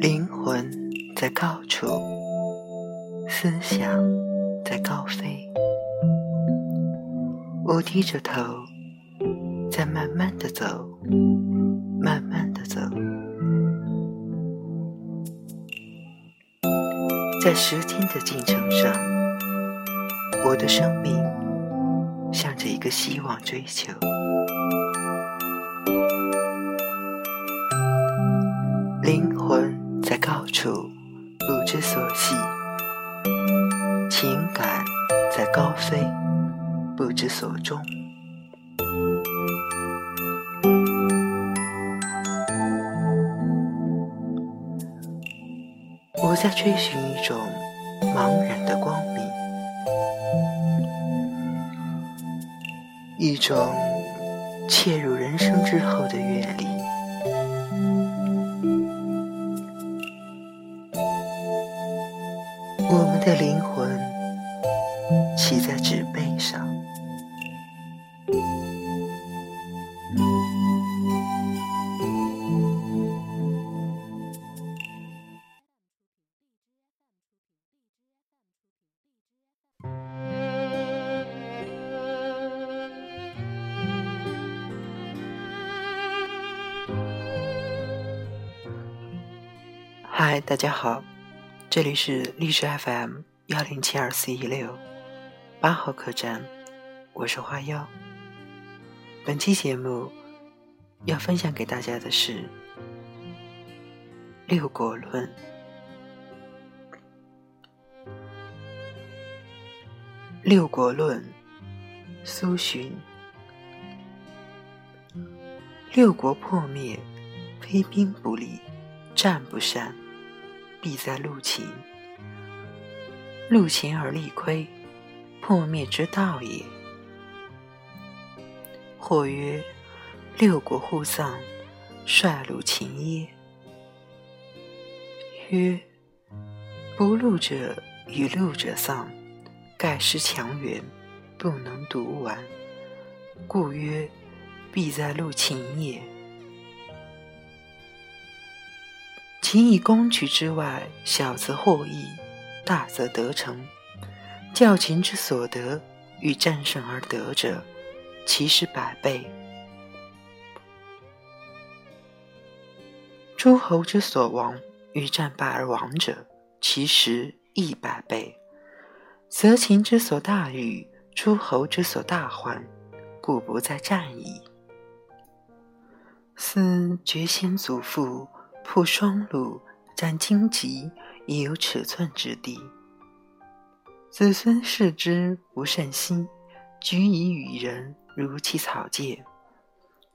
灵魂在高处，思想在高飞。我低着头，在慢慢的走，慢慢的走。在时间的进程上，我的生命向着一个希望追求。灵魂。在高处不知所系，情感在高飞不知所终。我在追寻一种茫然的光明，一种切入人生之后的阅历。我们的灵魂骑在纸背上。嗨，大家好。这里是历史 FM 幺零七二四一六八号客栈，我是花妖。本期节目要分享给大家的是《六国论》。《六国论》，苏洵。六国破灭，非兵不利，战不善。必在陆秦，陆秦而力亏，破灭之道也。或曰：六国互丧，率陆秦耶？曰：不陆者与陆者丧，盖失强援，不能独完，故曰：必在陆秦也。秦以攻取之外，小则获益，大则得成。教秦之所得，与战胜而得者，其实百倍；诸侯之所亡，与战败而亡者，其实亦百倍。则秦之所大欲，诸侯之所大患，故不在战矣。思绝先祖父。铺双路，斩荆棘，亦有尺寸之地。子孙视之不甚惜，举以与人，如其草芥。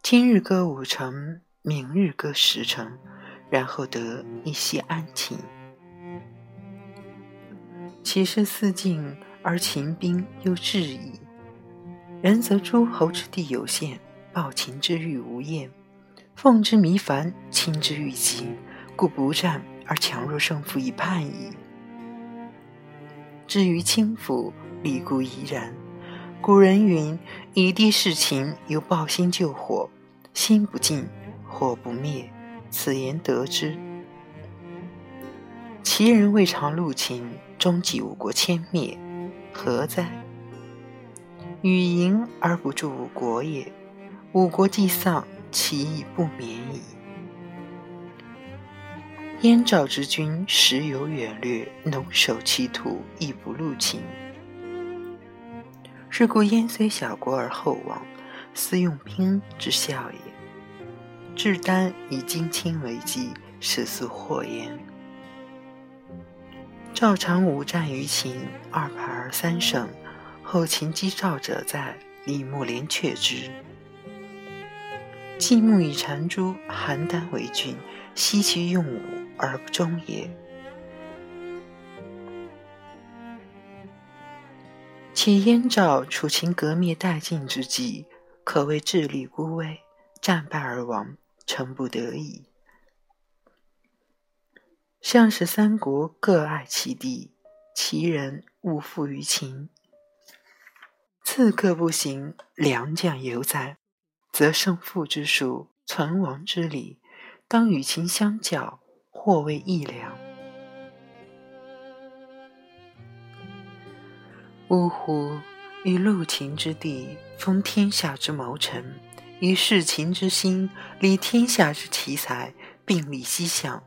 今日割五成，明日割十成，然后得一息安寝。其是四境，而秦兵又至矣。然则诸侯之地有限，暴秦之欲无厌。奉之弥繁，亲之愈急，故不战而强弱胜负已判矣。至于轻浮，理固宜然。古人云：“以地事秦，犹抱薪救火，心不尽，火不灭。”此言得之。齐人未尝入秦，终继五国迁灭，何哉？与迎而不助五国也。五国既丧。其意不免矣。燕赵之君时有远略，农守其土，亦不入秦。是故燕虽小国而后亡，斯用兵之效也。至丹以荆青为计，始速祸焉。赵常武战于秦，二败而三胜，后秦击赵者在，李牧连却之。季木以缠珠，邯郸为郡，悉其用武而不忠也。其燕赵楚秦革灭殆尽之际，可谓智力孤危，战败而亡，诚不得已。像是三国各爱其地，其人勿负于秦。刺客不行，良将犹在，则胜负之数，存亡之理，当与秦相较，或为一两。呜呼！以戮秦之地，封天下之谋臣；以事秦之心，理天下之奇才，并立西向，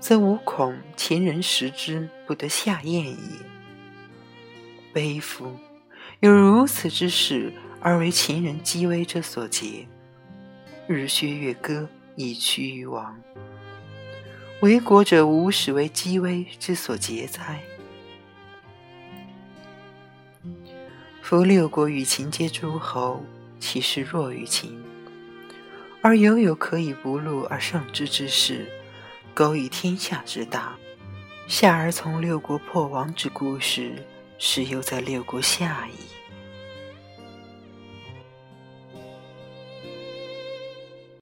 则无恐秦人食之不得下咽也。悲夫！有如此之事，而为秦人积威之所劫，日削月割，以趋于亡。为国者无始为积威之所劫哉？夫六国与秦皆诸侯，其势弱于秦，而犹有可以不戮而胜之之势，苟以天下之大，下而从六国破亡之故事，实犹在六国下矣。